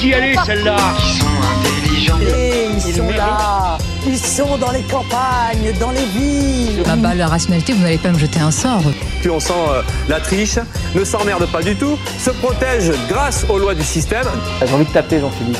qui elle est celle-là Ils sont intelligents. Et ils sont là, ils sont dans les campagnes, dans les villes. Ah bah, la rationalité, vous n'allez pas me jeter un sort. Puis on sent euh, la triche, ne s'emmerde pas du tout, se protège grâce aux lois du système. J'ai envie de taper Jean-Philippe.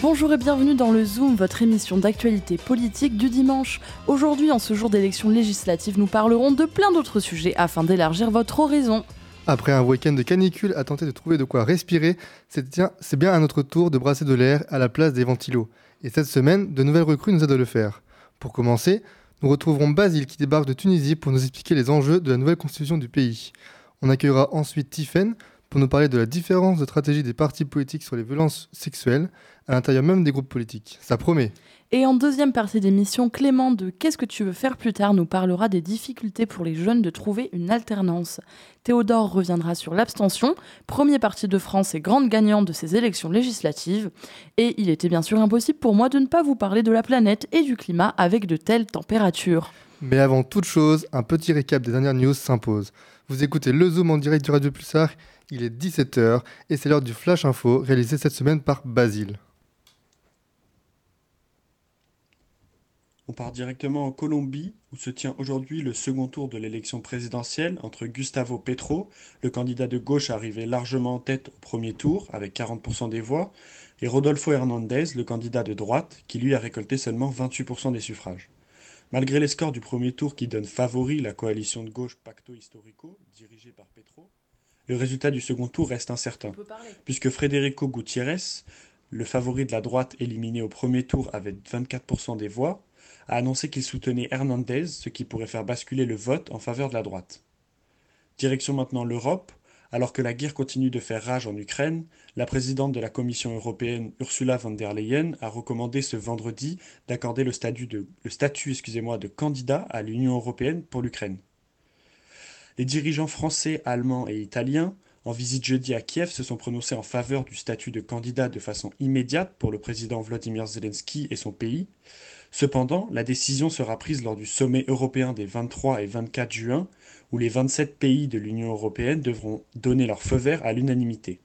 Bonjour et bienvenue dans le Zoom, votre émission d'actualité politique du dimanche. Aujourd'hui, en ce jour d'élection législative, nous parlerons de plein d'autres sujets afin d'élargir votre horizon. Après un week-end de canicule à tenter de trouver de quoi respirer, c'est bien, à notre tour de brasser de l'air à la place des ventilos. Et cette semaine, de nouvelles recrues nous aident à le faire. Pour commencer, nous retrouverons Basile qui débarque de Tunisie pour nous expliquer les enjeux de la nouvelle constitution du pays. On accueillera ensuite Tiffen pour nous parler de la différence de stratégie des partis politiques sur les violences sexuelles à l'intérieur même des groupes politiques. Ça promet. Et en deuxième partie d'émission, Clément de Qu'est-ce que tu veux faire plus tard nous parlera des difficultés pour les jeunes de trouver une alternance. Théodore reviendra sur l'abstention, premier parti de France et grande gagnante de ces élections législatives. Et il était bien sûr impossible pour moi de ne pas vous parler de la planète et du climat avec de telles températures. Mais avant toute chose, un petit récap des dernières news s'impose. Vous écoutez le Zoom en direct du Radio Pulsar, il est 17h et c'est l'heure du Flash Info réalisé cette semaine par Basile. On part directement en Colombie, où se tient aujourd'hui le second tour de l'élection présidentielle entre Gustavo Petro, le candidat de gauche arrivé largement en tête au premier tour, avec 40% des voix, et Rodolfo Hernandez, le candidat de droite, qui lui a récolté seulement 28% des suffrages. Malgré les scores du premier tour qui donnent favori la coalition de gauche Pacto Historico, dirigée par Petro, le résultat du second tour reste incertain, puisque Federico Gutiérrez, le favori de la droite éliminé au premier tour avec 24% des voix, a annoncé qu'il soutenait Hernandez, ce qui pourrait faire basculer le vote en faveur de la droite. Direction maintenant l'Europe. Alors que la guerre continue de faire rage en Ukraine, la présidente de la Commission européenne Ursula von der Leyen a recommandé ce vendredi d'accorder le statut, de, candidat à l'Union européenne pour l'Ukraine. Les dirigeants français, allemands et italiens, en visite jeudi à Kiev, se sont prononcés en faveur du statut de candidat de façon immédiate pour le président Vladimir Zelensky et son pays. Cependant, la décision sera prise lors du sommet européen des 23 et 24 juin, où les 27 pays de l'Union européenne devront donner leur feu vert à l'unanimité.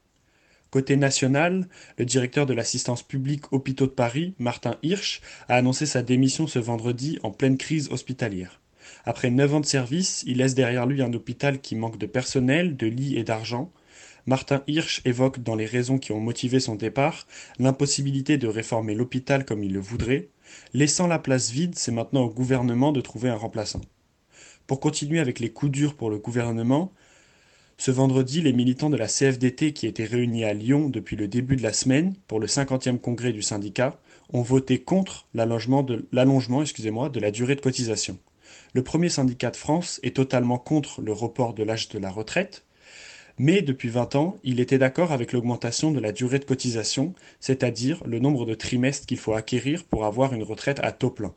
Côté national, le directeur de l'assistance publique Hôpitaux de Paris, Martin Hirsch, a annoncé sa démission ce vendredi en pleine crise hospitalière. Après 9 ans de service, il laisse derrière lui un hôpital qui manque de personnel, de lits et d'argent. Martin Hirsch évoque dans les raisons qui ont motivé son départ l'impossibilité de réformer l'hôpital comme il le voudrait. Laissant la place vide, c'est maintenant au gouvernement de trouver un remplaçant. Pour continuer avec les coups durs pour le gouvernement, ce vendredi, les militants de la CFDT qui étaient réunis à Lyon depuis le début de la semaine pour le 50e congrès du syndicat ont voté contre l'allongement de, de la durée de cotisation. Le premier syndicat de France est totalement contre le report de l'âge de la retraite, mais depuis 20 ans, il était d'accord avec l'augmentation de la durée de cotisation, c'est-à-dire le nombre de trimestres qu'il faut acquérir pour avoir une retraite à taux plein.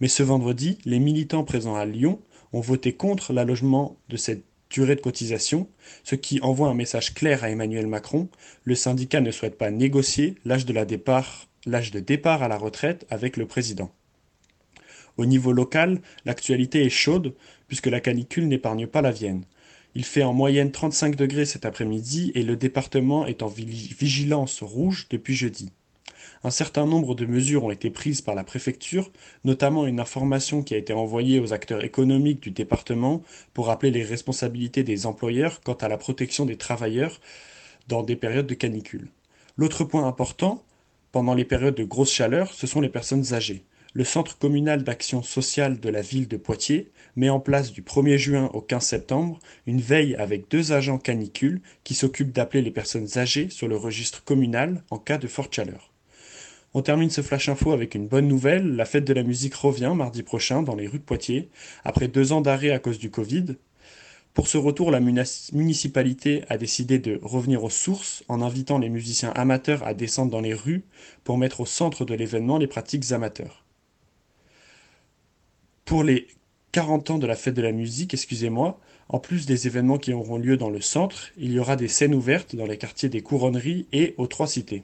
Mais ce vendredi, les militants présents à Lyon ont voté contre l'allongement de cette durée de cotisation, ce qui envoie un message clair à Emmanuel Macron, le syndicat ne souhaite pas négocier l'âge de, départ, de départ à la retraite avec le président. Au niveau local, l'actualité est chaude puisque la canicule n'épargne pas la Vienne. Il fait en moyenne 35 degrés cet après-midi et le département est en vigilance rouge depuis jeudi. Un certain nombre de mesures ont été prises par la préfecture, notamment une information qui a été envoyée aux acteurs économiques du département pour rappeler les responsabilités des employeurs quant à la protection des travailleurs dans des périodes de canicule. L'autre point important, pendant les périodes de grosse chaleur, ce sont les personnes âgées le Centre communal d'action sociale de la ville de Poitiers met en place du 1er juin au 15 septembre une veille avec deux agents canicules qui s'occupent d'appeler les personnes âgées sur le registre communal en cas de forte chaleur. On termine ce flash info avec une bonne nouvelle, la fête de la musique revient mardi prochain dans les rues de Poitiers, après deux ans d'arrêt à cause du Covid. Pour ce retour, la municipalité a décidé de revenir aux sources en invitant les musiciens amateurs à descendre dans les rues pour mettre au centre de l'événement les pratiques amateurs. Pour les 40 ans de la fête de la musique, excusez-moi, en plus des événements qui auront lieu dans le centre, il y aura des scènes ouvertes dans les quartiers des Couronneries et aux Trois Cités.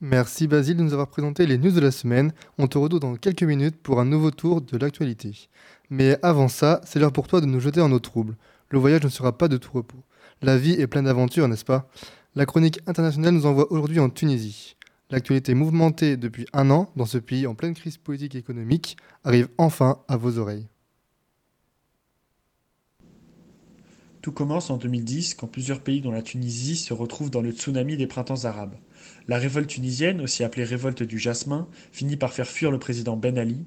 Merci Basile de nous avoir présenté les news de la semaine. On te retrouve dans quelques minutes pour un nouveau tour de l'actualité. Mais avant ça, c'est l'heure pour toi de nous jeter en eau trouble. Le voyage ne sera pas de tout repos. La vie est pleine d'aventures, n'est-ce pas? La chronique internationale nous envoie aujourd'hui en Tunisie. L'actualité mouvementée depuis un an dans ce pays en pleine crise politique et économique arrive enfin à vos oreilles. Tout commence en 2010 quand plusieurs pays dont la Tunisie se retrouvent dans le tsunami des printemps arabes. La révolte tunisienne, aussi appelée révolte du jasmin, finit par faire fuir le président Ben Ali.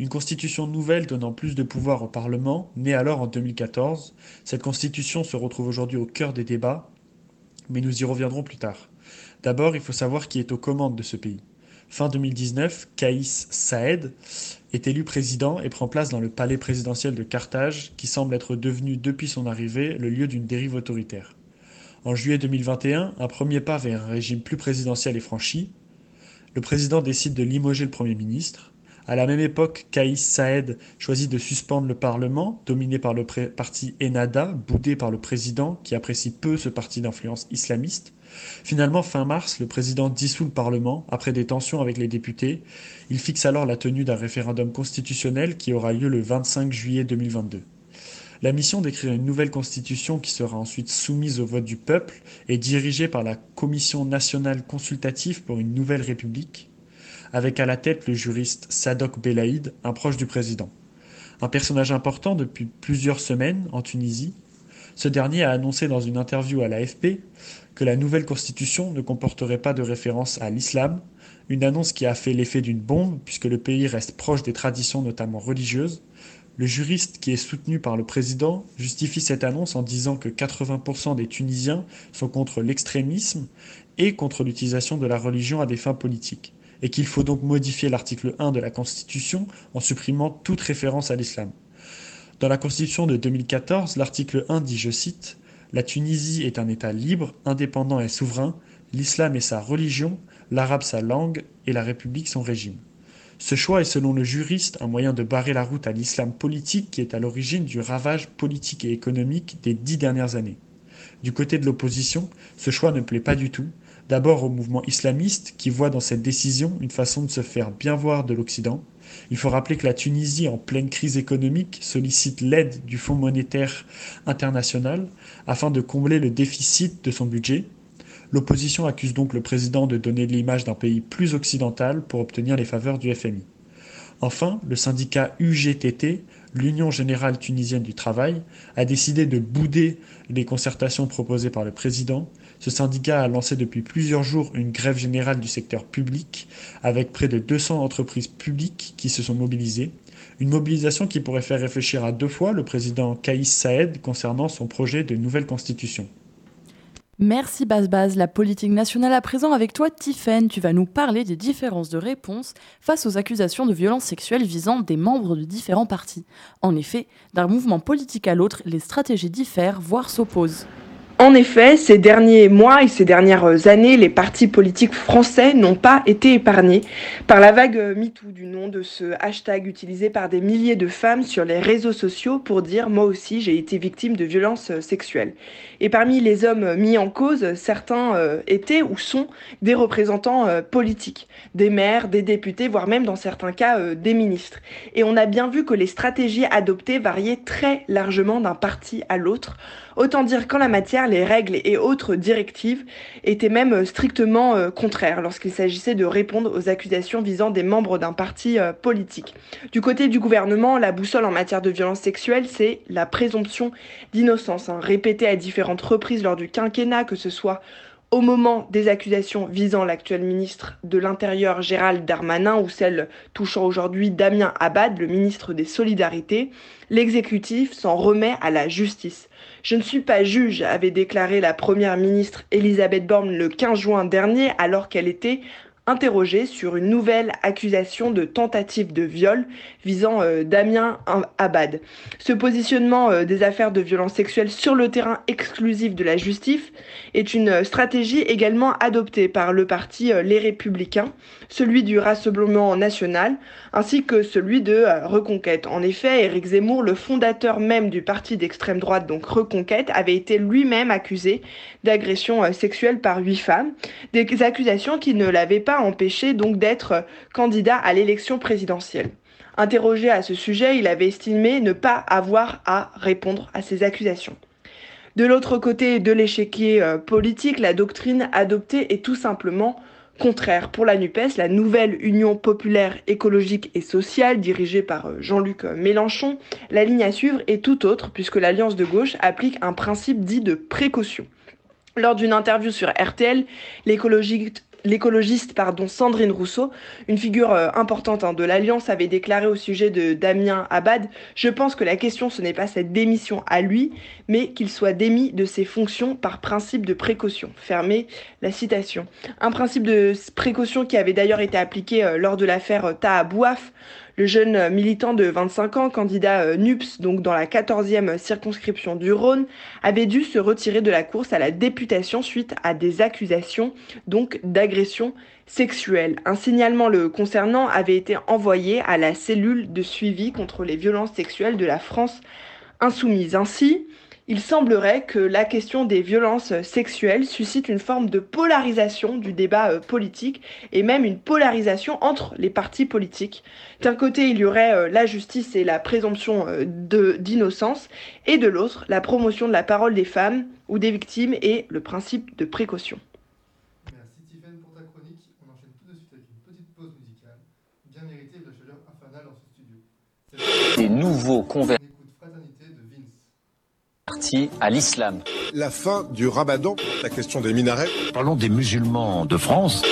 Une constitution nouvelle donnant plus de pouvoir au Parlement, née alors en 2014. Cette constitution se retrouve aujourd'hui au cœur des débats, mais nous y reviendrons plus tard. D'abord, il faut savoir qui est aux commandes de ce pays. Fin 2019, Kaïs Saed est élu président et prend place dans le palais présidentiel de Carthage, qui semble être devenu depuis son arrivée le lieu d'une dérive autoritaire. En juillet 2021, un premier pas vers un régime plus présidentiel est franchi. Le président décide de limoger le Premier ministre. À la même époque, Kaïs Saed choisit de suspendre le Parlement, dominé par le parti Ennahda, boudé par le président qui apprécie peu ce parti d'influence islamiste. Finalement, fin mars, le président dissout le Parlement après des tensions avec les députés. Il fixe alors la tenue d'un référendum constitutionnel qui aura lieu le 25 juillet 2022. La mission d'écrire une nouvelle constitution qui sera ensuite soumise au vote du peuple est dirigée par la Commission nationale consultative pour une nouvelle république, avec à la tête le juriste Sadok Belaïd, un proche du président. Un personnage important depuis plusieurs semaines en Tunisie, ce dernier a annoncé dans une interview à l'AFP que la nouvelle constitution ne comporterait pas de référence à l'islam, une annonce qui a fait l'effet d'une bombe puisque le pays reste proche des traditions notamment religieuses. Le juriste qui est soutenu par le président justifie cette annonce en disant que 80% des Tunisiens sont contre l'extrémisme et contre l'utilisation de la religion à des fins politiques, et qu'il faut donc modifier l'article 1 de la Constitution en supprimant toute référence à l'islam. Dans la Constitution de 2014, l'article 1 dit, je cite, la Tunisie est un État libre, indépendant et souverain, l'islam est sa religion, l'arabe sa langue et la République son régime. Ce choix est selon le juriste un moyen de barrer la route à l'islam politique qui est à l'origine du ravage politique et économique des dix dernières années. Du côté de l'opposition, ce choix ne plaît pas du tout, d'abord au mouvement islamiste qui voit dans cette décision une façon de se faire bien voir de l'Occident, il faut rappeler que la Tunisie, en pleine crise économique, sollicite l'aide du Fonds monétaire international afin de combler le déficit de son budget. L'opposition accuse donc le président de donner l'image d'un pays plus occidental pour obtenir les faveurs du FMI. Enfin, le syndicat UGTT, l'Union générale tunisienne du travail, a décidé de bouder les concertations proposées par le président ce syndicat a lancé depuis plusieurs jours une grève générale du secteur public, avec près de 200 entreprises publiques qui se sont mobilisées. Une mobilisation qui pourrait faire réfléchir à deux fois le président Kaïs Saed concernant son projet de nouvelle constitution. Merci Baz Baz, la politique nationale à présent avec toi Tiffen, tu vas nous parler des différences de réponse face aux accusations de violences sexuelles visant des membres de différents partis. En effet, d'un mouvement politique à l'autre, les stratégies diffèrent, voire s'opposent. En effet, ces derniers mois et ces dernières années, les partis politiques français n'ont pas été épargnés par la vague MeToo du nom de ce hashtag utilisé par des milliers de femmes sur les réseaux sociaux pour dire moi aussi j'ai été victime de violences sexuelles. Et parmi les hommes mis en cause, certains euh, étaient ou sont des représentants euh, politiques, des maires, des députés, voire même dans certains cas euh, des ministres. Et on a bien vu que les stratégies adoptées variaient très largement d'un parti à l'autre Autant dire qu'en la matière, les règles et autres directives étaient même strictement euh, contraires lorsqu'il s'agissait de répondre aux accusations visant des membres d'un parti euh, politique. Du côté du gouvernement, la boussole en matière de violence sexuelle, c'est la présomption d'innocence, hein, répétée à différentes reprises lors du quinquennat, que ce soit au moment des accusations visant l'actuel ministre de l'Intérieur Gérald Darmanin ou celles touchant aujourd'hui Damien Abad, le ministre des Solidarités, l'exécutif s'en remet à la justice. Je ne suis pas juge, avait déclaré la première ministre Elisabeth Borne le 15 juin dernier alors qu'elle était interrogée sur une nouvelle accusation de tentative de viol visant euh, Damien Abad. Ce positionnement euh, des affaires de violence sexuelle sur le terrain exclusif de la justice est une stratégie également adoptée par le parti euh, Les Républicains, celui du Rassemblement national, ainsi que celui de Reconquête. En effet, Éric Zemmour, le fondateur même du parti d'extrême droite, donc Reconquête, avait été lui-même accusé d'agression sexuelle par huit femmes, des accusations qui ne l'avaient pas empêché donc d'être candidat à l'élection présidentielle. Interrogé à ce sujet, il avait estimé ne pas avoir à répondre à ces accusations. De l'autre côté de l'échiquier euh, politique, la doctrine adoptée est tout simplement contraire. Pour la NUPES, la nouvelle Union populaire écologique et sociale, dirigée par euh, Jean-Luc Mélenchon, la ligne à suivre est tout autre, puisque l'Alliance de gauche applique un principe dit de précaution. Lors d'une interview sur RTL, l'écologiste l'écologiste pardon, Sandrine Rousseau, une figure euh, importante hein, de l'Alliance, avait déclaré au sujet de Damien Abad Je pense que la question, ce n'est pas cette démission à lui, mais qu'il soit démis de ses fonctions par principe de précaution. Fermez la citation. Un principe de précaution qui avait d'ailleurs été appliqué euh, lors de l'affaire euh, Taha Bouaf, le jeune militant de 25 ans, candidat euh, NUPS, donc dans la 14e circonscription du Rhône, avait dû se retirer de la course à la députation suite à des accusations donc d'agression sexuelle. Un signalement le concernant avait été envoyé à la cellule de suivi contre les violences sexuelles de la France insoumise. Ainsi, il semblerait que la question des violences sexuelles suscite une forme de polarisation du débat euh, politique et même une polarisation entre les partis politiques. D'un côté, il y aurait euh, la justice et la présomption euh, d'innocence et de l'autre, la promotion de la parole des femmes ou des victimes et le principe de précaution. Merci Tiffaine pour ta chronique. On enchaîne tout de suite avec une petite pause musicale, bien méritée de la chaleur infernale dans ce studio. Des nouveaux convertis On écoute Fraternité de Vince. À l'islam. La fin du ramadan, la question des minarets. Parlons des musulmans de France.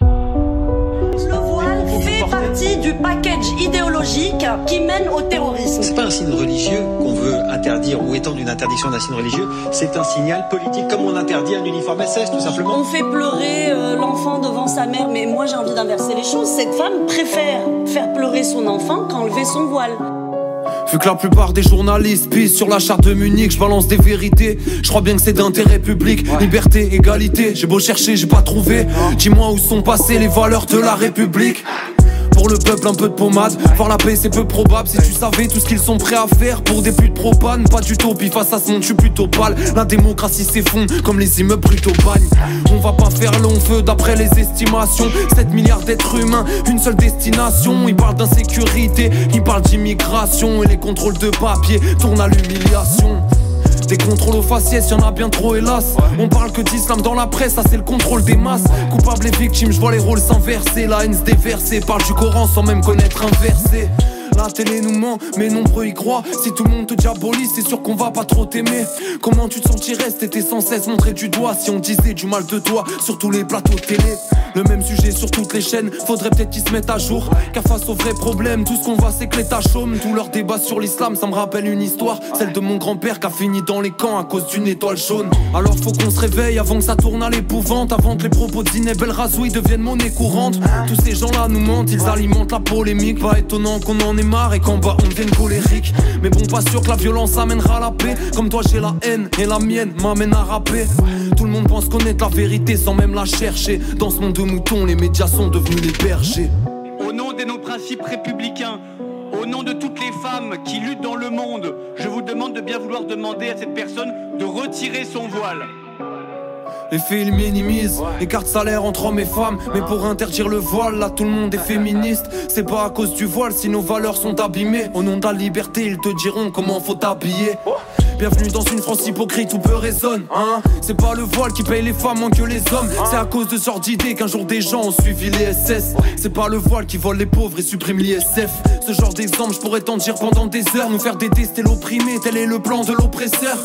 Le voile fait partie du package idéologique qui mène au terrorisme. C'est pas un signe religieux qu'on veut interdire ou étendre une interdiction d'un signe religieux, c'est un signal politique comme on interdit un uniforme SS tout simplement. On fait pleurer euh, l'enfant devant sa mère, mais moi j'ai envie d'inverser les choses. Cette femme préfère faire pleurer son enfant qu'enlever son voile. Vu que la plupart des journalistes pisent sur la charte de Munich, je balance des vérités. Je crois bien que c'est d'intérêt public, liberté, égalité. J'ai beau chercher, j'ai pas trouvé. Dis-moi où sont passées les valeurs de la République. Pour le peuple, un peu de pommade. Voir la paix, c'est peu probable. Si tu savais tout ce qu'ils sont prêts à faire pour des putes propane, pas d'utopie. Face à ce monde, je suis plutôt pâle. La démocratie s'effondre comme les immeubles plutôt bagne. On va pas faire long feu d'après les estimations. 7 milliards d'êtres humains, une seule destination. Ils parlent d'insécurité, ils parlent d'immigration. Et les contrôles de papier tournent à l'humiliation. Des contrôles aux faciès, y'en a bien trop hélas. On parle que d'islam dans la presse, ça c'est le contrôle des masses. Coupables et victimes, je vois les rôles s'inverser. La haine se déverser, parle du Coran sans même connaître un verset. La télé nous ment, mais nombreux y croient. Si tout le monde te diabolise, c'est sûr qu'on va pas trop t'aimer. Comment tu te sentirais si t'étais sans cesse montré du doigt? Si on disait du mal de toi sur tous les plateaux de télé Le même sujet sur toutes les chaînes, faudrait peut-être qu'ils se mettent à jour. Car face aux vrais problèmes, tout ce qu'on voit c'est que l'État chôme. Tout leur débat sur l'islam, ça me rappelle une histoire. Celle de mon grand-père qui a fini dans les camps à cause d'une étoile jaune. Alors faut qu'on se réveille avant que ça tourne à l'épouvante. Avant que les propos de Zineb Razoui deviennent monnaie courante. Tous ces gens-là nous mentent, ils alimentent la polémique. Pas étonnant qu'on en ait marre et qu'en bas on devienne colérique. Mais bon, pas sûr que la violence amènera la paix. Comme toi, j'ai la haine et la mienne m'amène à rapper. Tout le monde pense connaître la vérité sans même la chercher. Dans ce monde moutons, les médias sont devenus les bergers. Au nom de nos principes républicains, au nom de toutes les femmes qui luttent dans le monde, je vous demande de bien vouloir demander à cette personne de retirer son voile. Les faits ils minimisent, écart salaire entre hommes et femmes. Mais pour interdire le voile, là tout le monde est féministe. C'est pas à cause du voile si nos valeurs sont abîmées. Au nom de la liberté, ils te diront comment faut t'habiller. Bienvenue dans une France hypocrite où peu résonne, hein. C'est pas le voile qui paye les femmes moins que les hommes. C'est à cause de ce genre d'idées qu'un jour des gens ont suivi les SS. C'est pas le voile qui vole les pauvres et supprime l'ISF. Ce genre d'exemple, je pourrais t'en dire pendant des heures. Nous faire détester l'opprimé, tel est le plan de l'oppresseur.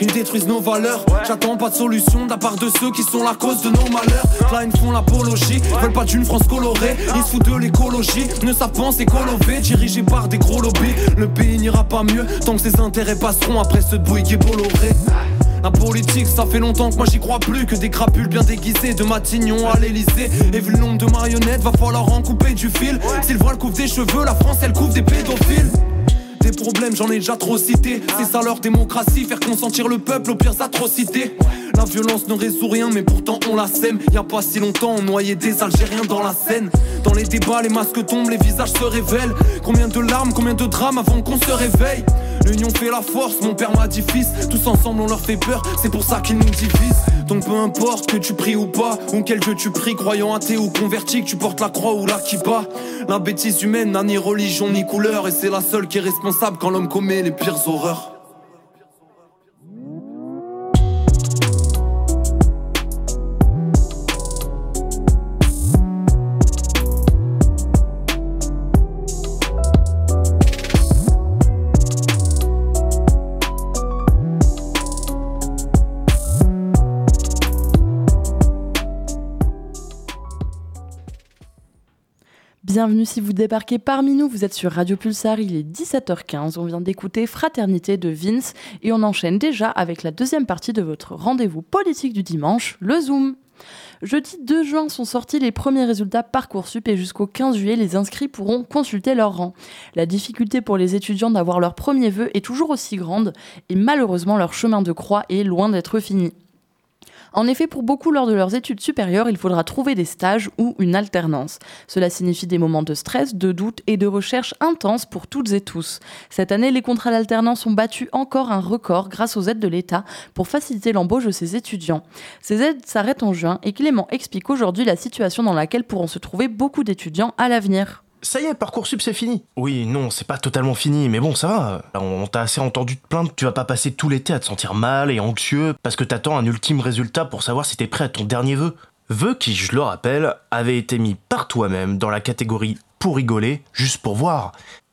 Ils détruisent nos valeurs. J'attends pas de solution de la part de ceux qui sont la cause de nos malheurs. Là, ils font l'apologie, veulent pas d'une France colorée. Ils se foutent de l'écologie, ne savent penser qu'au dirigés par des gros lobbies. Le pays n'ira pas mieux tant que ses intérêts passeront après ce qui est Bolloré. La politique, ça fait longtemps que moi j'y crois plus que des crapules bien déguisées de Matignon à l'Elysée. Et vu le nombre de marionnettes, va falloir en couper du fil. Si le voile couvre des cheveux, la France elle couvre des pédophiles. Des problèmes, j'en ai déjà trop cité. C'est ça leur démocratie, faire consentir le peuple aux pires atrocités. La violence ne résout rien, mais pourtant on la sème. Y a pas si longtemps, on noyait des Algériens dans la Seine. Dans les débats, les masques tombent, les visages se révèlent. Combien de larmes, combien de drames avant qu'on se réveille? L'union fait la force, mon père m'a dit. Tous ensemble on leur fait peur, c'est pour ça qu'ils nous divisent. Donc peu importe que tu pries ou pas, ou quel jeu tu pries, croyant athée ou converti, que tu portes la croix ou la kippa. La bêtise humaine n'a ni religion ni couleur, et c'est la seule qui est responsable quand l'homme commet les pires horreurs. Bienvenue si vous débarquez parmi nous, vous êtes sur Radio Pulsar, il est 17h15, on vient d'écouter Fraternité de Vince et on enchaîne déjà avec la deuxième partie de votre rendez-vous politique du dimanche, le Zoom. Jeudi 2 juin sont sortis les premiers résultats Parcoursup et jusqu'au 15 juillet, les inscrits pourront consulter leur rang. La difficulté pour les étudiants d'avoir leur premier vœu est toujours aussi grande et malheureusement leur chemin de croix est loin d'être fini. En effet, pour beaucoup, lors de leurs études supérieures, il faudra trouver des stages ou une alternance. Cela signifie des moments de stress, de doute et de recherche intenses pour toutes et tous. Cette année, les contrats d'alternance ont battu encore un record grâce aux aides de l'État pour faciliter l'embauche de ces étudiants. Ces aides s'arrêtent en juin et Clément explique aujourd'hui la situation dans laquelle pourront se trouver beaucoup d'étudiants à l'avenir. Ça y est, Parcoursup c'est fini. Oui, non, c'est pas totalement fini, mais bon, ça va. On, t'a assez entendu te plaindre, tu vas pas passer tout l'été à te sentir mal et anxieux parce que t'attends un ultime résultat pour savoir si t'es prêt à ton dernier vœu. Vœu qui, je le rappelle, avait été mis par toi-même dans la catégorie pour rigoler, juste pour voir.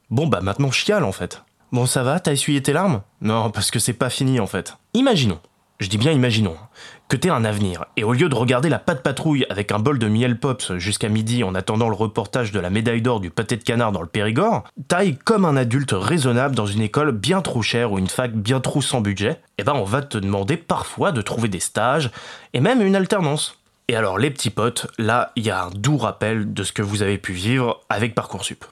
Bon bah maintenant chiale en fait. Bon ça va, t'as essuyé tes larmes? Non, parce que c'est pas fini en fait. Imaginons, je dis bien imaginons, que t'aies un avenir, et au lieu de regarder la patte patrouille avec un bol de miel pops jusqu'à midi en attendant le reportage de la médaille d'or du pâté de canard dans le Périgord, t'ailles comme un adulte raisonnable dans une école bien trop chère ou une fac bien trop sans budget, et eh ben on va te demander parfois de trouver des stages, et même une alternance. Et alors les petits potes, là il y a un doux rappel de ce que vous avez pu vivre avec Parcoursup.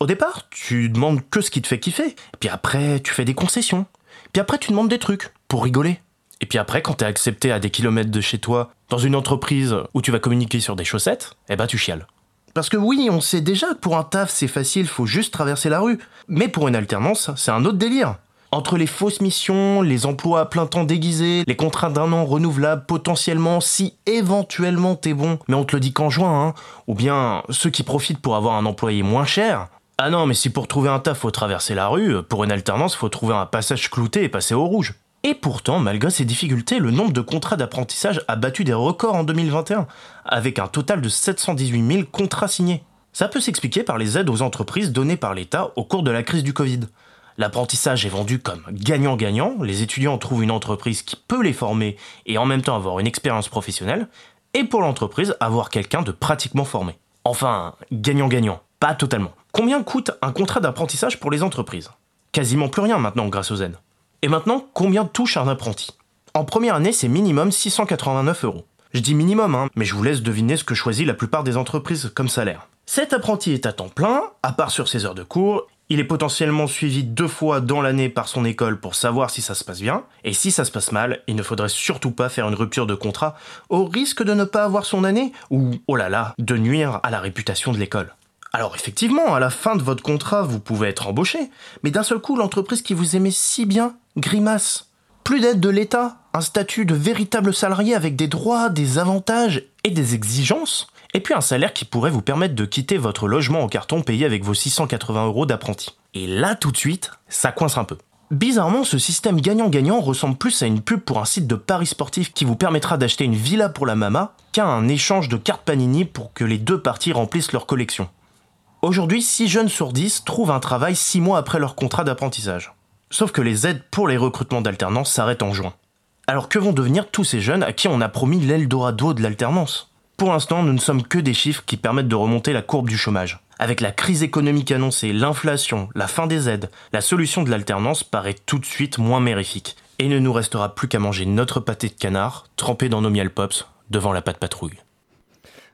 Au départ, tu demandes que ce qui te fait kiffer, puis après tu fais des concessions, puis après tu demandes des trucs, pour rigoler. Et puis après, quand t'es accepté à des kilomètres de chez toi, dans une entreprise où tu vas communiquer sur des chaussettes, eh ben tu chiales. Parce que oui, on sait déjà que pour un taf c'est facile, faut juste traverser la rue. Mais pour une alternance, c'est un autre délire. Entre les fausses missions, les emplois à plein temps déguisés, les contrats d'un an renouvelables potentiellement si éventuellement t'es bon, mais on te le dit qu'en juin, hein, ou bien ceux qui profitent pour avoir un employé moins cher. Ah non, mais si pour trouver un taf faut traverser la rue, pour une alternance faut trouver un passage clouté et passer au rouge. Et pourtant, malgré ces difficultés, le nombre de contrats d'apprentissage a battu des records en 2021, avec un total de 718 000 contrats signés. Ça peut s'expliquer par les aides aux entreprises données par l'État au cours de la crise du Covid. L'apprentissage est vendu comme gagnant-gagnant, les étudiants trouvent une entreprise qui peut les former et en même temps avoir une expérience professionnelle, et pour l'entreprise, avoir quelqu'un de pratiquement formé. Enfin, gagnant-gagnant, pas totalement. Combien coûte un contrat d'apprentissage pour les entreprises? Quasiment plus rien maintenant grâce aux aides. Et maintenant, combien touche un apprenti? En première année, c'est minimum 689 euros. Je dis minimum, hein, mais je vous laisse deviner ce que choisit la plupart des entreprises comme salaire. Cet apprenti est à temps plein, à part sur ses heures de cours, il est potentiellement suivi deux fois dans l'année par son école pour savoir si ça se passe bien, et si ça se passe mal, il ne faudrait surtout pas faire une rupture de contrat au risque de ne pas avoir son année, ou, oh là là, de nuire à la réputation de l'école. Alors effectivement, à la fin de votre contrat, vous pouvez être embauché, mais d'un seul coup, l'entreprise qui vous aimait si bien grimace. Plus d'aide de l'État, un statut de véritable salarié avec des droits, des avantages et des exigences, et puis un salaire qui pourrait vous permettre de quitter votre logement en carton payé avec vos 680 euros d'apprenti. Et là, tout de suite, ça coince un peu. Bizarrement, ce système gagnant-gagnant ressemble plus à une pub pour un site de paris sportif qui vous permettra d'acheter une villa pour la mama qu'à un échange de cartes Panini pour que les deux parties remplissent leur collection. Aujourd'hui, 6 jeunes sur 10 trouvent un travail 6 mois après leur contrat d'apprentissage. Sauf que les aides pour les recrutements d'alternance s'arrêtent en juin. Alors que vont devenir tous ces jeunes à qui on a promis l'Eldorado de l'alternance? Pour l'instant, nous ne sommes que des chiffres qui permettent de remonter la courbe du chômage. Avec la crise économique annoncée, l'inflation, la fin des aides, la solution de l'alternance paraît tout de suite moins mérifique. Et ne nous restera plus qu'à manger notre pâté de canard, trempé dans nos miel pops, devant la pâte patrouille.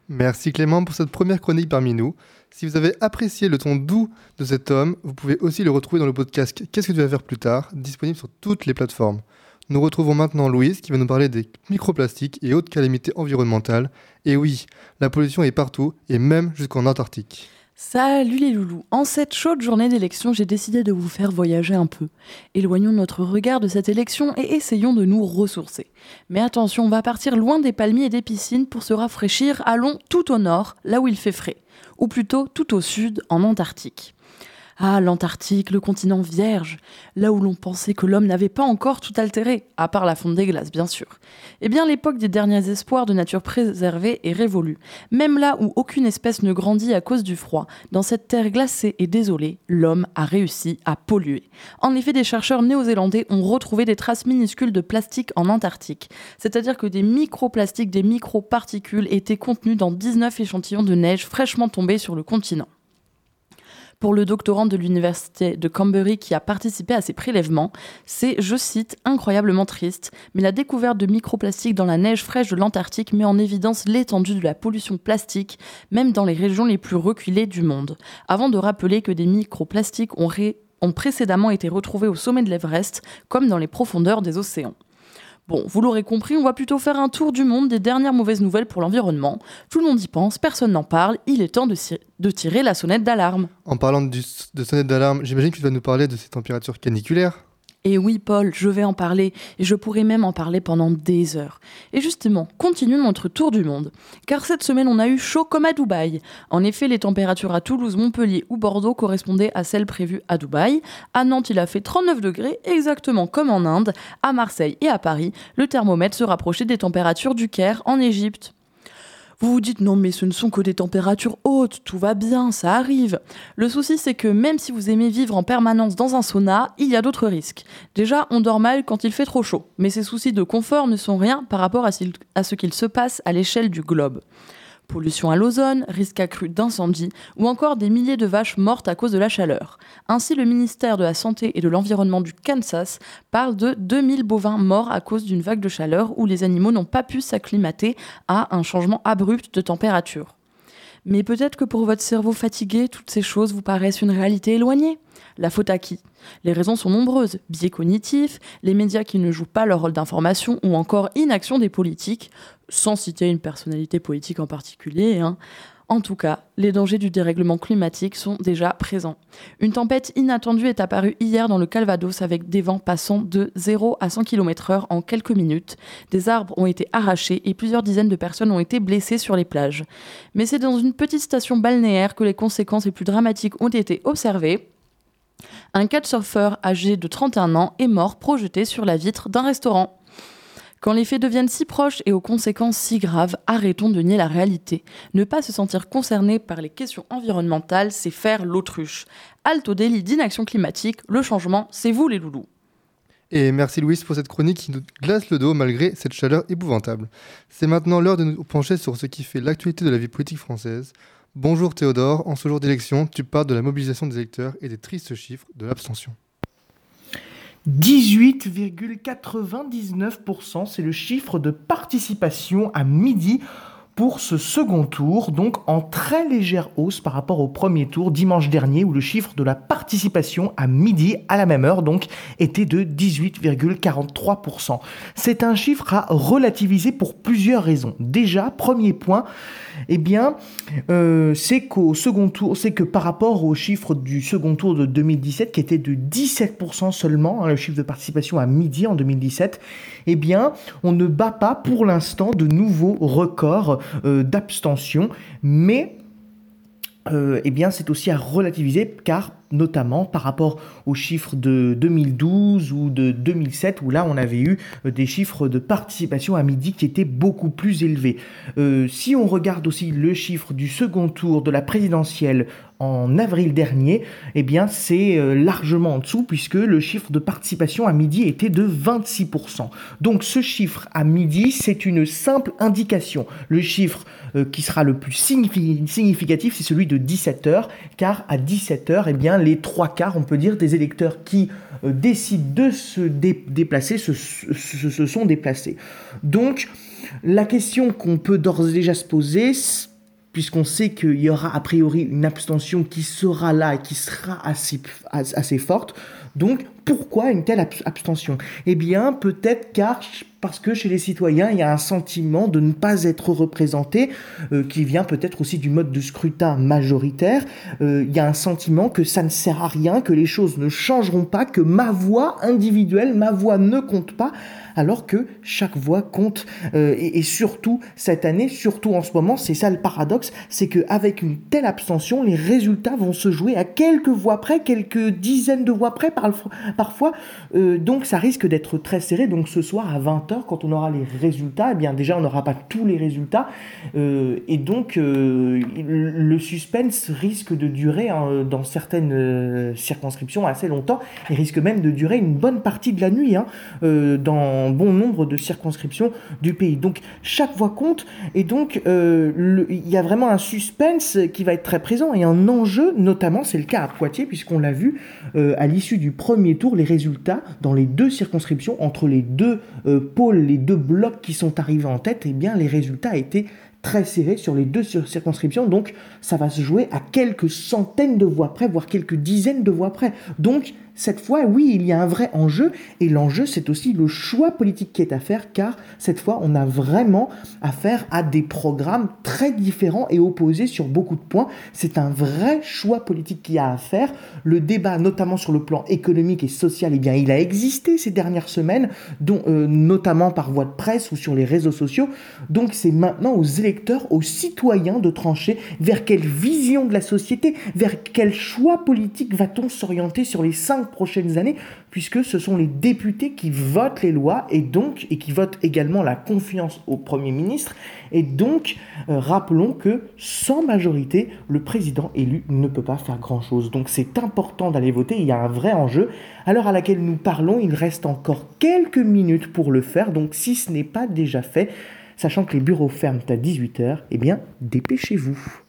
Merci Clément pour cette première chronique parmi nous. Si vous avez apprécié le ton doux de cet homme, vous pouvez aussi le retrouver dans le podcast Qu'est-ce que tu vas faire plus tard, disponible sur toutes les plateformes. Nous retrouvons maintenant Louise qui va nous parler des microplastiques et autres calamités environnementales. Et oui, la pollution est partout et même jusqu'en Antarctique. Salut les loulous En cette chaude journée d'élection, j'ai décidé de vous faire voyager un peu. Éloignons notre regard de cette élection et essayons de nous ressourcer. Mais attention, on va partir loin des palmiers et des piscines pour se rafraîchir. Allons tout au nord, là où il fait frais ou plutôt tout au sud, en Antarctique. Ah, l'Antarctique, le continent vierge, là où l'on pensait que l'homme n'avait pas encore tout altéré, à part la fonte des glaces, bien sûr. Eh bien, l'époque des derniers espoirs de nature préservée est révolue. Même là où aucune espèce ne grandit à cause du froid, dans cette terre glacée et désolée, l'homme a réussi à polluer. En effet, des chercheurs néo-zélandais ont retrouvé des traces minuscules de plastique en Antarctique. C'est-à-dire que des microplastiques, des microparticules étaient contenus dans 19 échantillons de neige fraîchement tombés sur le continent. Pour le doctorant de l'université de Canterbury qui a participé à ces prélèvements, c'est, je cite, incroyablement triste, mais la découverte de microplastiques dans la neige fraîche de l'Antarctique met en évidence l'étendue de la pollution plastique, même dans les régions les plus reculées du monde. Avant de rappeler que des microplastiques ont précédemment été retrouvés au sommet de l'Everest, comme dans les profondeurs des océans. Bon, vous l'aurez compris, on va plutôt faire un tour du monde des dernières mauvaises nouvelles pour l'environnement. Tout le monde y pense, personne n'en parle, il est temps de, tirer la sonnette d'alarme. En parlant de sonnette d'alarme, j'imagine que tu vas nous parler de ces températures caniculaires et oui, Paul, je vais en parler, et je pourrais même en parler pendant des heures. Et justement, continuons notre tour du monde. Car cette semaine, on a eu chaud comme à Dubaï. En effet, les températures à Toulouse, Montpellier ou Bordeaux correspondaient à celles prévues à Dubaï. À Nantes, il a fait 39 degrés, exactement comme en Inde. À Marseille et à Paris, le thermomètre se rapprochait des températures du Caire en Égypte. Vous vous dites non mais ce ne sont que des températures hautes, tout va bien, ça arrive. Le souci c'est que même si vous aimez vivre en permanence dans un sauna, il y a d'autres risques. Déjà, on dort mal quand il fait trop chaud, mais ces soucis de confort ne sont rien par rapport à ce qu'il se passe à l'échelle du globe pollution à l'ozone, risque accru d'incendie ou encore des milliers de vaches mortes à cause de la chaleur. Ainsi, le ministère de la Santé et de l'Environnement du Kansas parle de 2000 bovins morts à cause d'une vague de chaleur où les animaux n'ont pas pu s'acclimater à un changement abrupt de température. Mais peut-être que pour votre cerveau fatigué, toutes ces choses vous paraissent une réalité éloignée. La faute à qui? Les raisons sont nombreuses. Biais cognitifs, les médias qui ne jouent pas leur rôle d'information ou encore inaction des politiques, sans citer une personnalité politique en particulier. Hein. En tout cas, les dangers du dérèglement climatique sont déjà présents. Une tempête inattendue est apparue hier dans le Calvados avec des vents passant de 0 à 100 km/h en quelques minutes. Des arbres ont été arrachés et plusieurs dizaines de personnes ont été blessées sur les plages. Mais c'est dans une petite station balnéaire que les conséquences les plus dramatiques ont été observées. Un surfeur âgé de 31 ans est mort projeté sur la vitre d'un restaurant. Quand les faits deviennent si proches et aux conséquences si graves, arrêtons de nier la réalité. Ne pas se sentir concerné par les questions environnementales, c'est faire l'autruche. Halte au délit d'inaction climatique, le changement, c'est vous les loulous. Et merci Louise pour cette chronique qui nous glace le dos malgré cette chaleur épouvantable. C'est maintenant l'heure de nous pencher sur ce qui fait l'actualité de la vie politique française. Bonjour Théodore, en ce jour d'élection, tu parles de la mobilisation des électeurs et des tristes chiffres de l'abstention. 18,99%, c'est le chiffre de participation à midi pour ce second tour, donc en très légère hausse par rapport au premier tour dimanche dernier où le chiffre de la participation à midi à la même heure donc était de 18,43%. C'est un chiffre à relativiser pour plusieurs raisons. Déjà, premier point, eh bien, euh, c'est qu'au second tour, c'est que par rapport au chiffre du second tour de 2017 qui était de 17% seulement, hein, le chiffre de participation à midi en 2017, eh bien, on ne bat pas pour l'instant de nouveaux records d'abstention, mais euh, eh bien, c'est aussi à relativiser car notamment par rapport aux chiffres de 2012 ou de 2007 où là on avait eu euh, des chiffres de participation à midi qui étaient beaucoup plus élevés. si on regarde aussi le chiffre du second tour de la présidentielle en avril dernier, eh bien c'est euh, largement en dessous puisque le chiffre de participation à midi était de 26%. Donc ce chiffre à midi, c'est une simple indication. Le chiffre euh, qui sera le plus significatif, c'est celui de 17h, car à 17h, eh bien les trois quarts, on peut dire, des électeurs qui euh, décident de se déplacer se, se sont déplacés. Donc la question qu'on peut d'ores et déjà se poser, puisqu'on sait qu'il y aura a priori une abstention qui sera là et qui sera assez, assez forte. Donc, pourquoi une telle abstention? Eh bien, peut-être car parce que chez les citoyens, il y a un sentiment de ne pas être représenté, euh, qui vient peut-être aussi du mode de scrutin majoritaire. Euh, il y a un sentiment que ça ne sert à rien, que les choses ne changeront pas, que ma voix individuelle, ma voix ne compte pas, alors que chaque voix compte. Euh, et, surtout, cette année, surtout en ce moment, c'est ça le paradoxe, c'est qu'avec une telle abstention, les résultats vont se jouer à quelques voix près, quelques dizaines de voix près parfois, euh, donc ça risque d'être très serré. Donc ce soir à 20h, quand on aura les résultats, eh bien déjà on n'aura pas tous les résultats. Euh, et donc euh, le suspense risque de durer hein, dans certaines circonscriptions assez longtemps et risque même de durer une bonne partie de la nuit hein, dans bon nombre de circonscriptions du pays. Donc chaque voix compte et donc il y a vraiment un suspense qui va être très présent et un enjeu, notamment c'est le cas à Poitiers puisqu'on l'a vu à l'issue du premier tour, les résultats dans les deux circonscriptions, entre les deux euh, pôles, les deux blocs qui sont arrivés en tête, eh bien les résultats étaient très serrés sur les deux circonscriptions, donc ça va se jouer à quelques centaines de voix près, voire quelques dizaines de voix près. Donc cette fois, oui, il y a un vrai enjeu, et l'enjeu, c'est aussi le choix politique qui est à faire, car cette fois, on a vraiment affaire à des programmes très différents et opposés sur beaucoup de points. C'est un vrai choix politique qui a à faire. Le débat, notamment sur le plan économique et social, eh bien, il a existé ces dernières semaines, dont, euh, notamment par voie de presse ou sur les réseaux sociaux. Donc, c'est maintenant aux électeurs, aux citoyens de trancher vers quelle vision de la société, vers quel choix politique va-t-on s'orienter sur les cinq prochaines années, puisque ce sont les députés qui votent les lois et donc et qui votent également la confiance au Premier ministre. Et donc, euh, rappelons que sans majorité, le président élu ne peut pas faire grand-chose. Donc c'est important d'aller voter, il y a un vrai enjeu. À l'heure à laquelle nous parlons, il reste encore quelques minutes pour le faire, donc si ce n'est pas déjà fait, sachant que les bureaux ferment à 18h, eh bien, dépêchez-vous.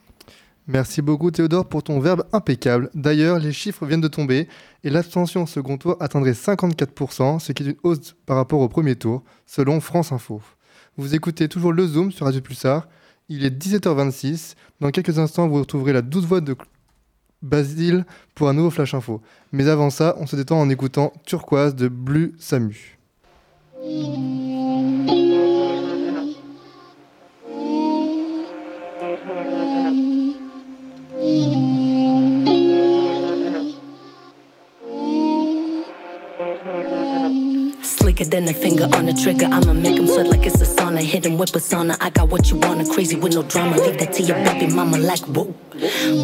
Merci beaucoup Théodore pour ton verbe impeccable. D'ailleurs, les chiffres viennent de tomber et l'abstention au second tour atteindrait 54%, ce qui est une hausse par rapport au premier tour, selon France Info. Vous écoutez toujours le Zoom sur Radio Pulsar. Il est 17h26. Dans quelques instants, vous retrouverez la douce voix de Basile pour un nouveau Flash Info. Mais avant ça, on se détend en écoutant Turquoise de Blue Samu. Slicker than a finger on the trigger. I'ma make him sweat like it's a sauna. Hit him with persona. I got what you wanna, crazy with no drama. Leave that to your baby mama like whoa.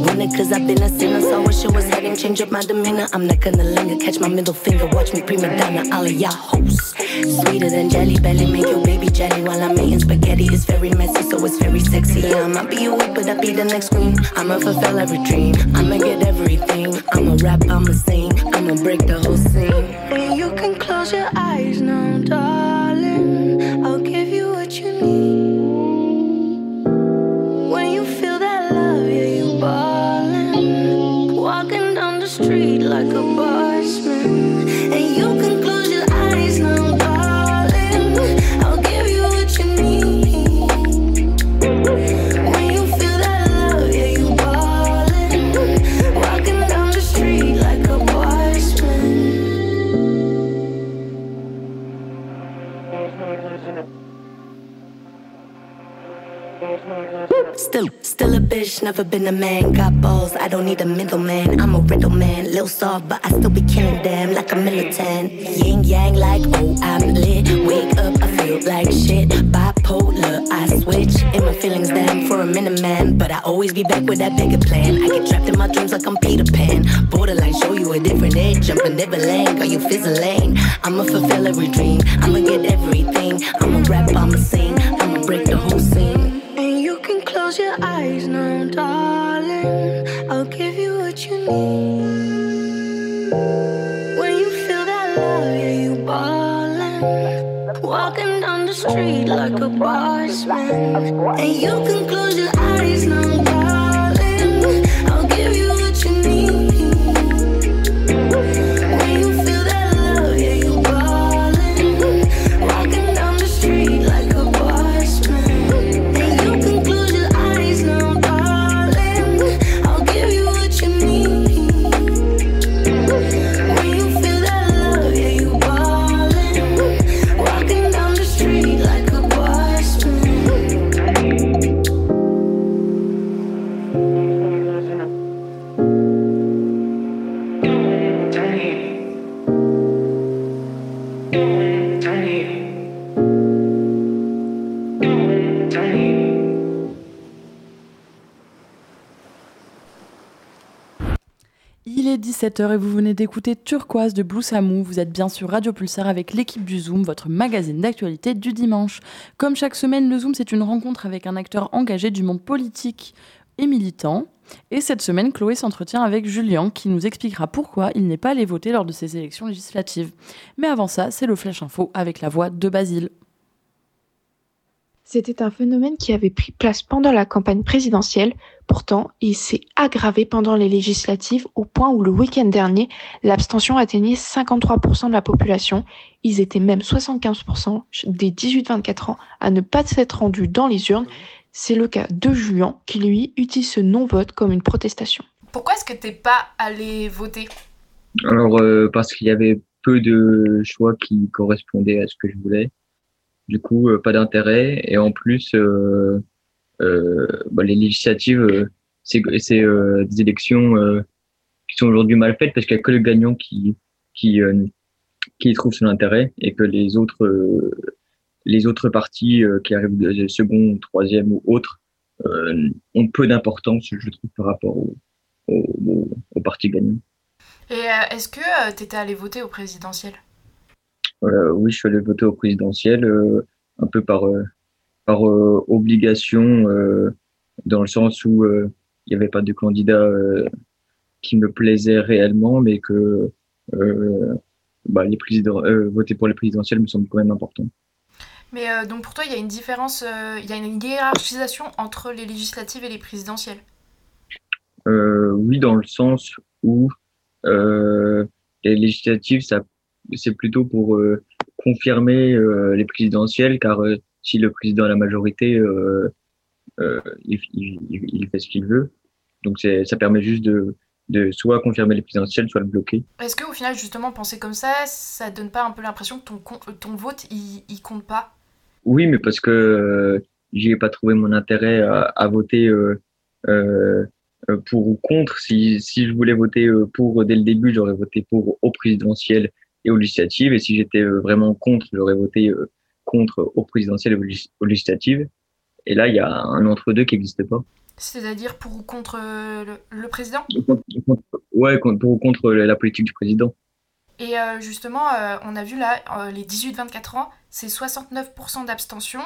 Winning cause I've been a sinner, so wish it was heading. Change up my demeanor. I'm not gonna linger. Catch my middle finger, watch me prima donna. All of y'all hoes. Sweeter than jelly belly, make your baby jelly while I'm making spaghetti. It's very messy, so it's very sexy. Yeah, I might be a whip, but I be the next queen. I'ma fulfill every dream. I'ma get everything. I'ma rap, I'ma sing. I'ma break the whole scene close your eyes now bitch, never been a man. Got balls, I don't need a middleman. I'm a riddle man, little soft, but I still be killing them like a militant. Yin yang, like oh I'm lit. Wake up, I feel like shit. Bipolar, I switch in my feelings damn for a minute, man. But I always be back with that bigger plan. I get trapped in my dreams like I'm Peter Pan. Borderline, show you a different edge. Jumping Neverland, got you fizzling. I'ma fulfill every dream. I'ma get everything. I'ma rap, I'ma sing. I'ma break the whole scene. Close your eyes now, darling. I'll give you what you need. When you feel that love, yeah, you ballin'. Walking down the street like a boss man. And you can close your eyes now, darling. 17h et vous venez d'écouter Turquoise de Blue. Vous êtes bien sur Radio Pulsar avec l'équipe du Zoom, votre magazine d'actualité du dimanche. Comme chaque semaine, le Zoom, c'est une rencontre avec un acteur engagé du monde politique et militant. Et cette semaine, Chloé s'entretient avec Julien qui nous expliquera pourquoi il n'est pas allé voter lors de ces élections législatives. Mais avant ça, c'est le Flash Info avec la voix de Basile. C'était un phénomène qui avait pris place pendant la campagne présidentielle. Pourtant, il s'est aggravé pendant les législatives au point où le week-end dernier, l'abstention atteignait 53% de la population. Ils étaient même 75% des 18-24 ans à ne pas s'être rendus dans les urnes. C'est le cas de Julien qui, lui, utilise ce non-vote comme une protestation. Pourquoi est-ce que t'es pas allé voter? Alors, euh, parce qu'il y avait peu de choix qui correspondaient à ce que je voulais. Du coup, euh, pas d'intérêt. Et en plus, euh, euh, bah, les législatives, c'est des élections qui sont aujourd'hui mal faites parce qu'il y a que le gagnant qui qui qui trouve son intérêt et que les autres les autres partis qui arrivent second, troisième ou autres euh, ont peu d'importance, je trouve, par rapport au, au, parti gagnant. Et est-ce que euh, t'étais allé voter au présidentiel? Oui, je suis allé voter au présidentiel, euh, un peu par, euh, par euh, obligation, dans le sens où il n'y avait pas de candidat qui me plaisait réellement, mais que bah, les présidents, voter pour les présidentielles me semble quand même important. Mais euh, donc pour toi, il y a une différence, euh, il y a une hiérarchisation entre les législatives et les présidentielles? Euh, oui, dans le sens où les législatives, ça, c'est plutôt pour euh, confirmer euh, les présidentielles, car euh, si le président a la majorité, il, il, il fait ce qu'il veut. Donc ça permet juste de, de soit confirmer les présidentielles, soit le bloquer. Est-ce que au final, justement, penser comme ça, ça donne pas un peu l'impression que ton, vote, il, il compte pas? Oui, mais parce que euh, j'y ai pas trouvé mon intérêt à, à voter euh, euh, euh, pour ou contre. Si, si je voulais voter pour dès le début, j'aurais voté pour au présidentiel et aux législatives. Et si j'étais euh, vraiment contre, j'aurais voté euh, contre au présidentiel et aux légis- aux législatives. Et là, il y a un entre-deux qui n'existe pas. C'est-à-dire pour ou contre euh, le, le président? Contre- contre- ouais, contre- pour ou contre la politique du président. Et euh, justement, euh, on a vu là, euh, les 18-24 ans, c'est 69% d'abstention.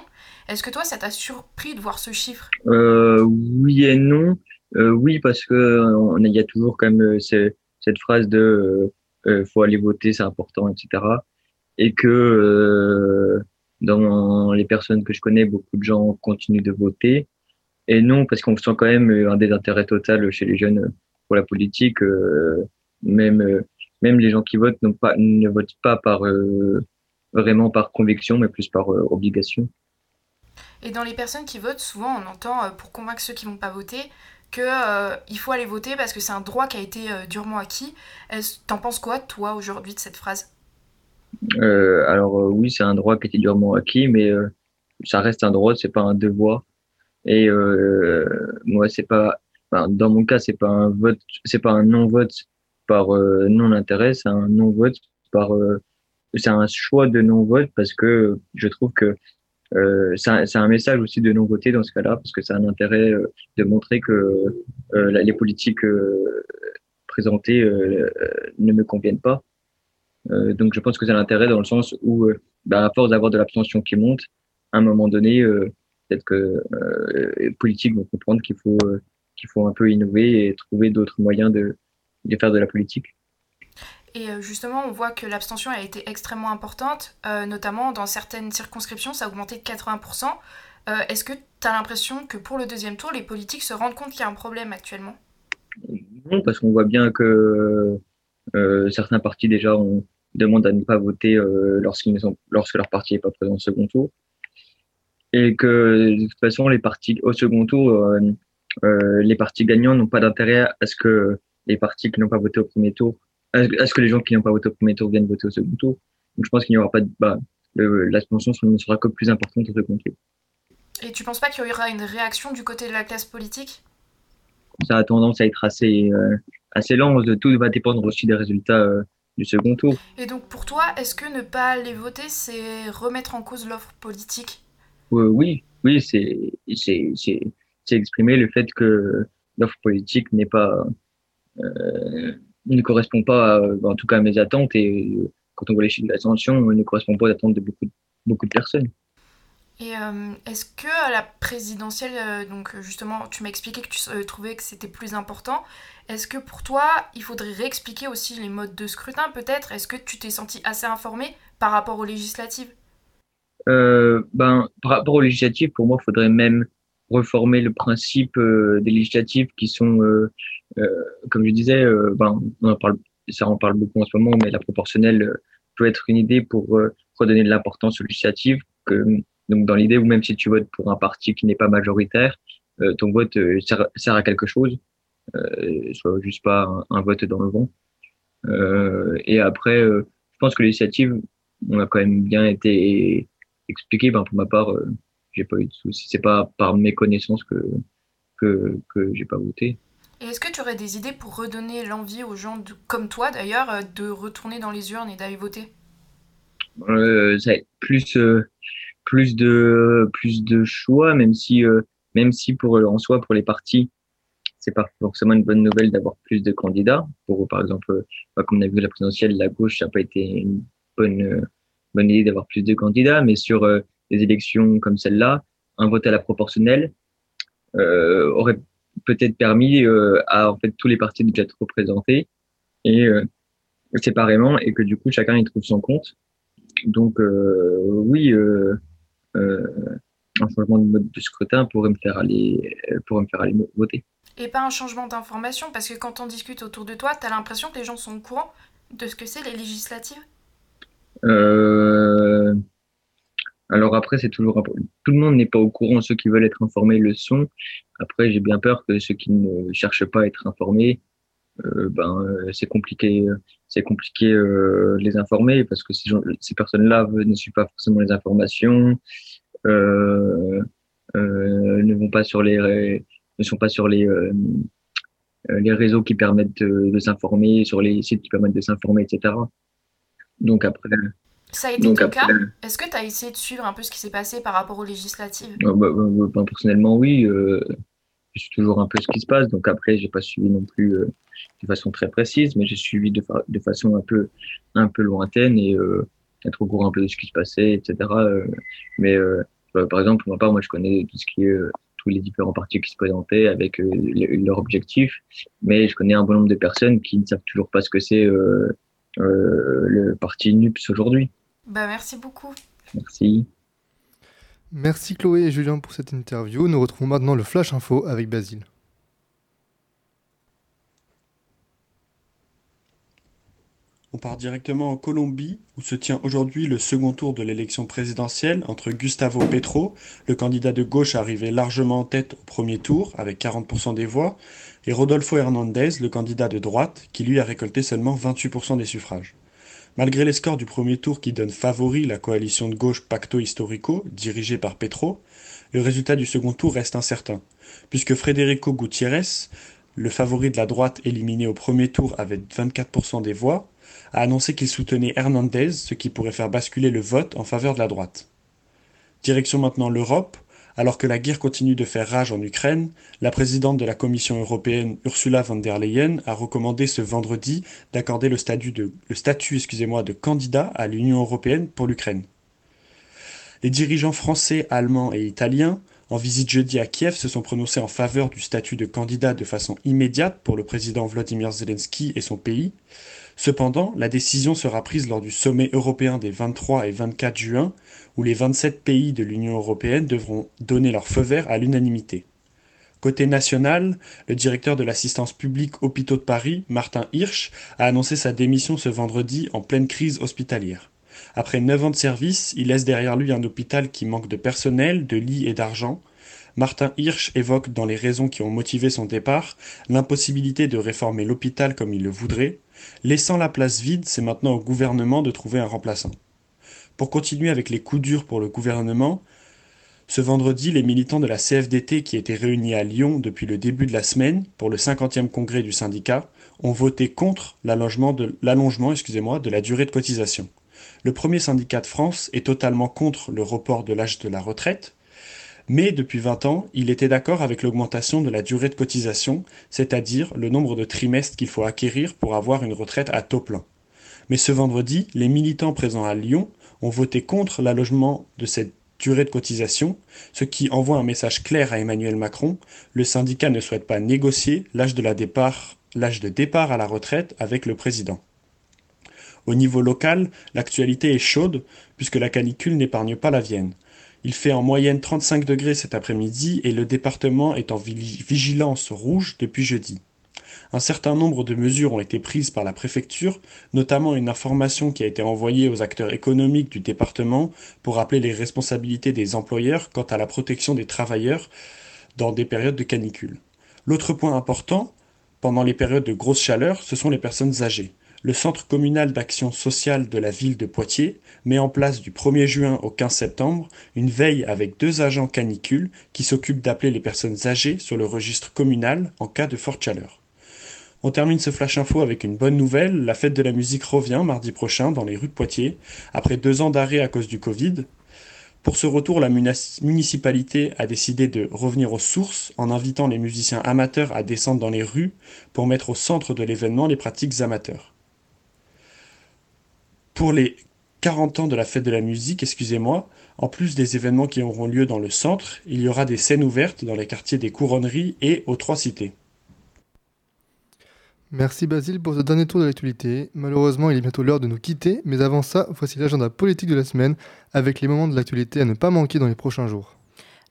Est-ce que toi, ça t'a surpris de voir ce chiffre? Oui et non. Oui, parce que euh, on a- il y a toujours quand même ce- cette phrase de euh, faut aller voter, c'est important, etc. Et que euh, dans les personnes que je connais, beaucoup de gens continuent de voter. Et non, parce qu'on sent quand même euh, un désintérêt total chez les jeunes pour la politique. euh, même même les gens qui votent ne votent pas par vraiment par conviction, mais plus par obligation. Et dans les personnes qui votent, souvent on entend, pour convaincre ceux qui vont pas voter, que euh, il faut aller voter parce que c'est un droit qui a été euh, durement acquis. T'en penses quoi, toi, aujourd'hui, de cette phrase? Euh, alors euh, oui, c'est un droit qui a été durement acquis, mais ça reste un droit, c'est pas un devoir. Et moi, c'est pas, dans mon cas, c'est pas un vote, c'est pas un non-vote par euh, non-intérêt, c'est un non-vote par, euh, c'est un choix de non-vote parce que je trouve que euh, c'est un, message aussi de non-voter dans ce cas-là parce que c'est un intérêt euh, de montrer que euh, les politiques présentées ne me conviennent pas. Donc je pense que c'est l'intérêt dans le sens où, bah, à force d'avoir de l'abstention qui monte, à un moment donné, peut-être que les politiques vont comprendre qu'il faut qu'il faut un peu innover et trouver d'autres moyens de faire de la politique. Et euh, justement, on voit que l'abstention a été extrêmement importante, euh, notamment dans certaines circonscriptions, ça a augmenté de 80%. Euh, Est-ce que tu as l'impression que pour le deuxième tour, les politiques se rendent compte qu'il y a un problème actuellement? Non, parce qu'on voit bien que certains partis déjà ont, demandent à ne pas voter sont, lorsque leur parti n'est pas présent au second tour. Et que de toute façon, les partis au second tour, les partis gagnants n'ont pas d'intérêt à ce que les partis qui n'ont pas voté au premier tour, à ce que les gens qui n'ont pas voté au premier tour viennent voter au second tour? Donc je pense qu'il n'y aura pas de, bah, le- l'abstention ne sera que plus importante au second tour. Et tu penses pas qu'il y aura une réaction du côté de la classe politique? Ça a tendance à être assez, euh, assez lent. Tout va dépendre aussi des résultats euh, du second tour. Et donc pour toi, est-ce que ne pas aller voter, c'est remettre en cause l'offre politique? Euh, oui, oui, c'est c'est c'est c'est exprimer le fait que l'offre politique n'est pas ne correspond pas, en tout cas, à mes attentes. Et quand on voit les chiffres de l'ascension, il ne correspond pas aux attentes de beaucoup, beaucoup de personnes. Et est-ce que à la présidentielle, donc justement, tu m'as expliqué que tu trouvais que c'était plus important. Est-ce que pour toi, il faudrait réexpliquer aussi les modes de scrutin peut-être? Est-ce que tu t'es senti assez informé par rapport aux législatives? Euh, ben, Par rapport aux législatives, pour moi, il faudrait même reformer le principe euh, des législatives qui sont, euh, euh comme je disais, euh, ben, on en parle, ça en parle beaucoup en ce moment, mais la proportionnelle peut être une idée pour redonner de l'importance aux législatives. Que, donc dans l'idée où même si tu votes pour un parti qui n'est pas majoritaire, ton vote sert, sert, à quelque chose, soit juste pas un, vote dans le vent. et après, je pense que législatives, on a quand même bien été expliqué. Ben, pour ma part, euh, j'ai pas eu de soucis. C'est pas par méconnaissance que, que, que j'ai pas voté. Et est-ce que tu aurais des idées pour redonner l'envie aux gens, de, comme toi d'ailleurs, euh, de retourner dans les urnes et d'aller voter? Euh, ça plus euh, plus de plus de choix, même si euh, même si pour en soi pour les partis c'est pas forcément une bonne nouvelle d'avoir plus de candidats. Pour par exemple, comme on a vu la présidentielle, la gauche ça n'a pas été une bonne bonne idée d'avoir plus de candidats, mais sur des élections comme celle-là, un vote à la proportionnelle euh, aurait peut-être permis euh, à en fait tous les partis d'être représentés et séparément et que du coup chacun y trouve son compte. Donc oui, un changement de mode de scrutin pourrait me faire aller, pourrait me faire aller voter. Et pas un changement d'information, parce que quand on discute autour de toi, tu as l'impression que les gens sont au courant de ce que c'est les législatives? Euh, alors après, c'est toujours tout le monde n'est pas au courant. Ceux qui veulent être informés le sont. Après, j'ai bien peur que ceux qui ne cherchent pas à être informés, euh, ben euh, c'est compliqué, c'est compliqué euh, les informer parce que ces, personnes-là ne suivent pas forcément les informations, ne vont pas sur les, ne sont pas sur les les réseaux qui permettent de, de s'informer, sur les sites qui permettent de s'informer, etc. Donc après. Ça a été ton cas? Est-ce que tu as essayé de suivre un peu ce qui s'est passé par rapport aux législatives? Bah, bah, bah, Personnellement, oui. Euh, je suis toujours un peu ce qui se passe. Donc après, j'ai pas suivi non plus euh, de façon très précise, mais j'ai suivi de, de, façon un peu, un peu lointaine et euh, être au courant un peu de ce qui se passait, etc. Euh, mais euh, par exemple, pour ma part, moi, je connais tout ce qui est tous les différents partis qui se présentaient avec leur objectif, mais je connais un bon nombre de personnes qui ne savent toujours pas ce que c'est euh, le parti NUPS aujourd'hui. Bah, merci beaucoup. Merci. Merci Chloé et Julien pour cette interview. Nous retrouvons maintenant le Flash Info avec Basile. On part directement en Colombie, où se tient aujourd'hui le second tour de l'élection présidentielle entre Gustavo Petro, le candidat de gauche arrivé largement en tête au premier tour, avec 40% des voix, et Rodolfo Hernandez, le candidat de droite, qui lui a récolté seulement 28% des suffrages. Malgré les scores du premier tour qui donnent favori la coalition de gauche Pacto Historico, dirigée par Petro, le résultat du second tour reste incertain, puisque Federico Gutiérrez, le favori de la droite éliminé au premier tour avec 24% des voix, a annoncé qu'il soutenait Hernandez, ce qui pourrait faire basculer le vote en faveur de la droite. Direction maintenant l'Europe, alors que la guerre continue de faire rage en Ukraine, la présidente de la Commission européenne Ursula von der Leyen a recommandé ce vendredi d'accorder le statut, de, candidat à l'Union européenne pour l'Ukraine. Les dirigeants français, allemands et italiens, en visite jeudi à Kiev, se sont prononcés en faveur du statut de candidat de façon immédiate pour le président Vladimir Zelensky et son pays, Cependant, la décision sera prise lors du sommet européen des 23 et 24 juin, où les 27 pays de l'Union européenne devront donner leur feu vert à l'unanimité. Côté national, le directeur de l'assistance publique Hôpitaux de Paris, Martin Hirsch, a annoncé sa démission ce vendredi en pleine crise hospitalière. Après 9 ans de service, il laisse derrière lui un hôpital qui manque de personnel, de lits et d'argent. Martin Hirsch évoque dans les raisons qui ont motivé son départ l'impossibilité de réformer l'hôpital comme il le voudrait, Laissant la place vide, c'est maintenant au gouvernement de trouver un remplaçant. Pour continuer avec les coups durs pour le gouvernement, ce vendredi, les militants de la CFDT qui étaient réunis à Lyon depuis le début de la semaine pour le 50e congrès du syndicat ont voté contre l'allongement de, de la durée de cotisation. Le premier syndicat de France est totalement contre le report de l'âge de la retraite, Mais depuis 20 ans, il était d'accord avec l'augmentation de la durée de cotisation, c'est-à-dire le nombre de trimestres qu'il faut acquérir pour avoir une retraite à taux plein. Mais ce vendredi, les militants présents à Lyon ont voté contre l'allogement de cette durée de cotisation, ce qui envoie un message clair à Emmanuel Macron. Le syndicat ne souhaite pas négocier l'âge de, départ, l'âge de départ à la retraite avec le président. Au niveau local, l'actualité est chaude puisque la canicule n'épargne pas la Vienne. Il fait en moyenne 35 degrés cet après-midi et le département est en vigilance rouge depuis jeudi. Un certain nombre de mesures ont été prises par la préfecture, notamment une information qui a été envoyée aux acteurs économiques du département pour rappeler les responsabilités des employeurs quant à la protection des travailleurs dans des périodes de canicule. L'autre point important, pendant les périodes de grosse chaleur, ce sont les personnes âgées le Centre communal d'action sociale de la ville de Poitiers met en place du 1er juin au 15 septembre une veille avec deux agents canicules qui s'occupent d'appeler les personnes âgées sur le registre communal en cas de forte chaleur. On termine ce flash info avec une bonne nouvelle. La fête de la musique revient mardi prochain dans les rues de Poitiers, après deux ans d'arrêt à cause du Covid. Pour ce retour, la municipalité a décidé de revenir aux sources en invitant les musiciens amateurs à descendre dans les rues pour mettre au centre de l'événement les pratiques amateurs. Pour les 40 ans de la fête de la musique, excusez-moi, en plus des événements qui auront lieu dans le centre, il y aura des scènes ouvertes dans les quartiers des Couronneries et aux Trois Cités. Merci Basile pour ce dernier tour de l'actualité. Malheureusement, il est bientôt l'heure de nous quitter, mais avant ça, voici l'agenda politique de la semaine avec les moments de l'actualité à ne pas manquer dans les prochains jours.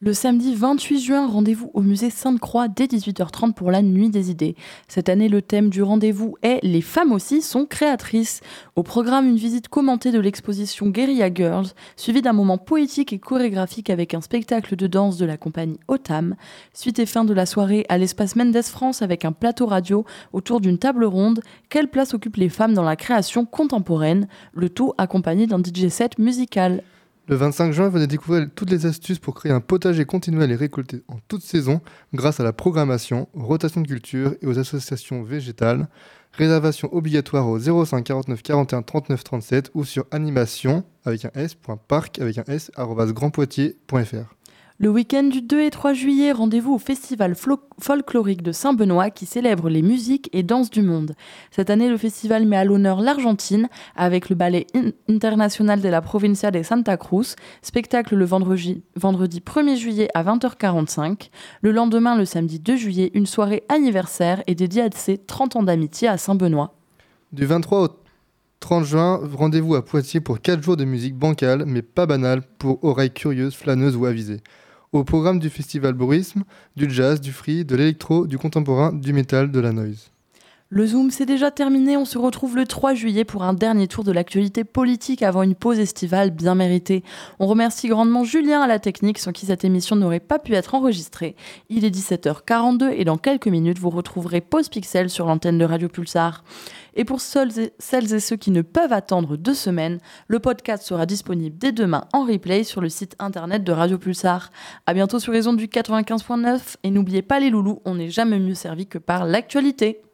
Le samedi 28 juin, rendez-vous au musée Sainte-Croix dès 18h30 pour la Nuit des idées. Cette année, le thème du rendez-vous est Les femmes aussi sont créatrices. Au programme, une visite commentée de l'exposition Guerilla Girls, suivie d'un moment poétique et chorégraphique avec un spectacle de danse de la compagnie Otam. Suite et fin de la soirée à l'espace Mendes France avec un plateau radio autour d'une table ronde. Quelle place occupent les femmes dans la création contemporaine? Le tout accompagné d'un DJ set musical. Le 25 juin, venez découvrir toutes les astuces pour créer un potager continuel et récolté en toute saison grâce à la programmation, aux rotations de culture et aux associations végétales. Réservation obligatoire au 05 49 41 39 37 ou sur animation avec un s.parc avec un s grandpoitiers.fr. Le week-end du 2 et 3 juillet, rendez-vous au Festival folklorique de Saint-Benoît qui célèbre les musiques et danses du monde. Cette année, le festival met à l'honneur l'Argentine avec le ballet international de la Provincia de Santa Cruz, spectacle le vendredi, vendredi 1er juillet à 20h45. Le lendemain, le samedi 2 juillet, une soirée anniversaire est dédiée à ses 30 ans d'amitié à Saint-Benoît. Du 23 au 30 juin, rendez-vous à Poitiers pour 4 jours de musique bancale, mais pas banale, pour oreilles curieuses, flâneuses ou avisées. Au programme du festival Borisme, du jazz, du free, de l'électro, du contemporain, du métal, de la noise. Le Zoom, c'est déjà terminé. On se retrouve le 3 juillet pour un dernier tour de l'actualité politique avant une pause estivale bien méritée. On remercie grandement Julien à la technique, sans qui cette émission n'aurait pas pu être enregistrée. Il est 17h42 et dans quelques minutes, vous retrouverez Pause Pixel sur l'antenne de Radio Pulsar. Et pour celles et ceux qui ne peuvent attendre deux semaines, le podcast sera disponible dès demain en replay sur le site internet de Radio Pulsar. À bientôt sur Raison du 95.9 et n'oubliez pas les loulous, on n'est jamais mieux servi que par l'actualité.